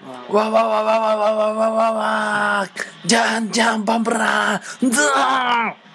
Wah wah wah wah wah wah wah wah wah wah. Jangan jangan pamperan. Dah.